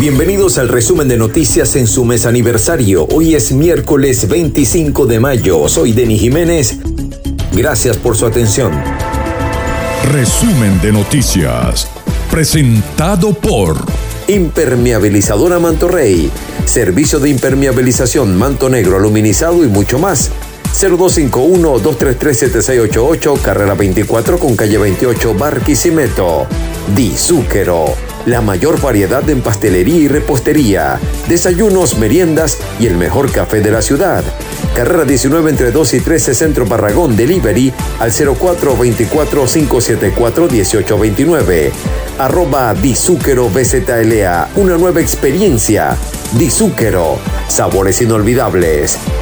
Bienvenidos al resumen de noticias en su mes aniversario. Hoy es miércoles 25 de mayo. Soy Denis Jiménez. Gracias por su atención. Resumen de noticias. Presentado por Impermeabilizadora Manto Rey. Servicio de impermeabilización, manto negro, aluminizado y mucho más. 0251-233-7688, carrera 24 con calle 28, Barquisimeto. Di Zúquero la mayor variedad en pastelería y repostería, desayunos, meriendas y el mejor café de la ciudad. Carrera 19 entre 2 y 13 Centro Barragón Delivery al 0424-574-1829. Arroba Dizúquero BZLA, una nueva experiencia. Dizúquero, sabores inolvidables.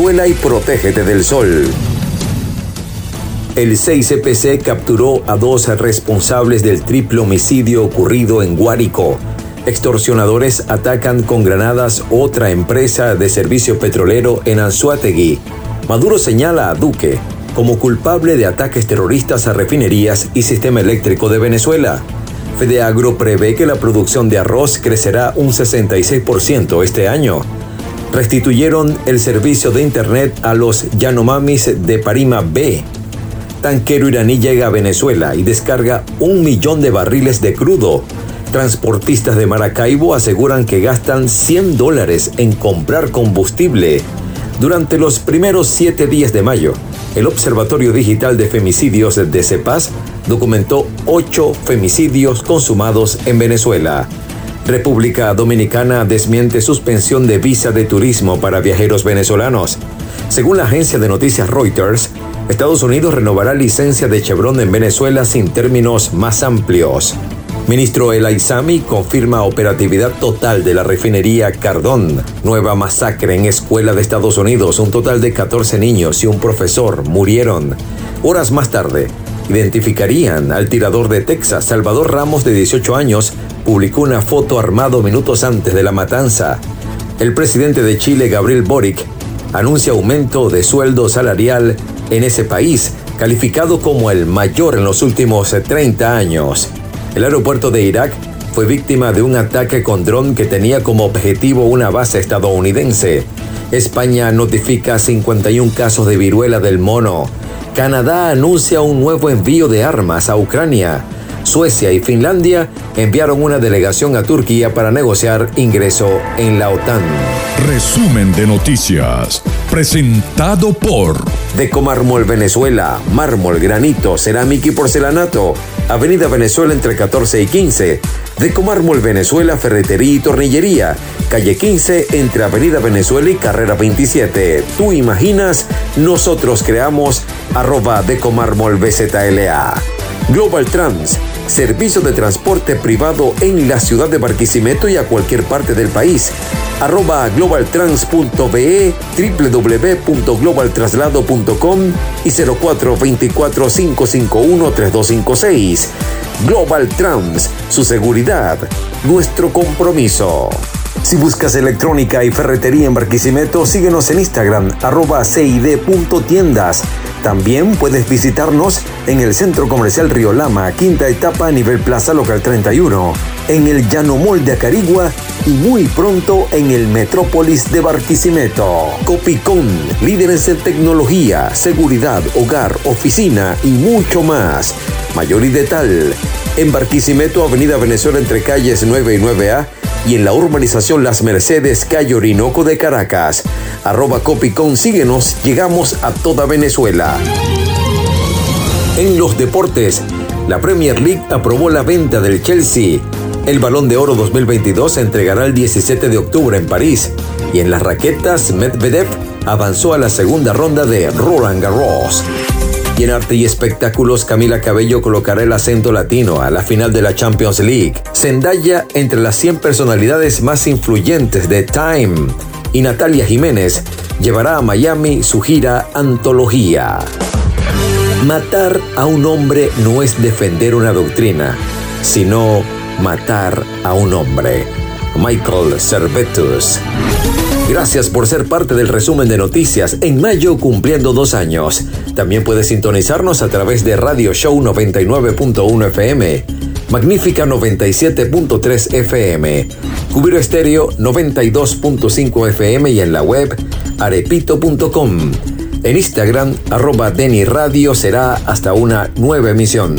y protégete del sol. El 6CPC capturó a dos responsables del triple homicidio ocurrido en Guárico. Extorsionadores atacan con granadas otra empresa de servicio petrolero en Anzuategui. Maduro señala a Duque como culpable de ataques terroristas a refinerías y sistema eléctrico de Venezuela. Fedeagro prevé que la producción de arroz crecerá un 66% este año restituyeron el servicio de Internet a los Yanomamis de Parima B. Tanquero iraní llega a Venezuela y descarga un millón de barriles de crudo. Transportistas de Maracaibo aseguran que gastan 100 dólares en comprar combustible. Durante los primeros siete días de mayo, el Observatorio Digital de Femicidios de CEPAS documentó ocho femicidios consumados en Venezuela. República Dominicana desmiente suspensión de visa de turismo para viajeros venezolanos. Según la agencia de noticias Reuters, Estados Unidos renovará licencia de Chevron en Venezuela sin términos más amplios. Ministro El Aizami confirma operatividad total de la refinería Cardón. Nueva masacre en escuela de Estados Unidos. Un total de 14 niños y un profesor murieron. Horas más tarde, identificarían al tirador de Texas, Salvador Ramos, de 18 años, publicó una foto armado minutos antes de la matanza. El presidente de Chile, Gabriel Boric, anuncia aumento de sueldo salarial en ese país, calificado como el mayor en los últimos 30 años. El aeropuerto de Irak fue víctima de un ataque con dron que tenía como objetivo una base estadounidense. España notifica 51 casos de viruela del mono. Canadá anuncia un nuevo envío de armas a Ucrania. Suecia y Finlandia enviaron una delegación a Turquía para negociar ingreso en la OTAN. Resumen de noticias, presentado por Deco Mármol Venezuela, mármol, granito, cerámica y porcelanato. Avenida Venezuela entre 14 y 15. Deco Mármol Venezuela, ferretería y tornillería. Calle 15 entre Avenida Venezuela y Carrera 27. Tú imaginas, nosotros creamos arroba Decomármol BZLA. Global Trans servicio de transporte privado en la ciudad de Barquisimeto y a cualquier parte del país. Arroba globaltrans.be, www.globaltraslado.com y 0424-551-3256. Global Trans, su seguridad, nuestro compromiso. Si buscas electrónica y ferretería en Barquisimeto, síguenos en Instagram, arroba cid.tiendas. También puedes visitarnos en el Centro Comercial Río Lama, quinta etapa a nivel Plaza Local 31, en el Llano Mall de Acarigua y muy pronto en el Metrópolis de Barquisimeto. Copicón, líderes en tecnología, seguridad, hogar, oficina y mucho más. Mayor y detal, en Barquisimeto, Avenida Venezuela entre calles 9 y 9A y en la urbanización Las Mercedes, calle Orinoco de Caracas. Arroba Copicón, síguenos, llegamos a toda Venezuela. En los deportes, la Premier League aprobó la venta del Chelsea. El Balón de Oro 2022 se entregará el 17 de octubre en París. Y en las raquetas, Medvedev avanzó a la segunda ronda de Roland Garros. Y en arte y espectáculos, Camila Cabello colocará el acento latino a la final de la Champions League. Zendaya entre las 100 personalidades más influyentes de Time. Y Natalia Jiménez llevará a Miami su gira Antología. Matar a un hombre no es defender una doctrina, sino matar a un hombre. Michael Servetus. Gracias por ser parte del resumen de noticias en mayo cumpliendo dos años. También puedes sintonizarnos a través de Radio Show 99.1 FM, Magnífica 97.3 FM, Cubiro Estéreo 92.5 FM y en la web arepito.com. En Instagram, arroba Deni Radio será hasta una nueva emisión.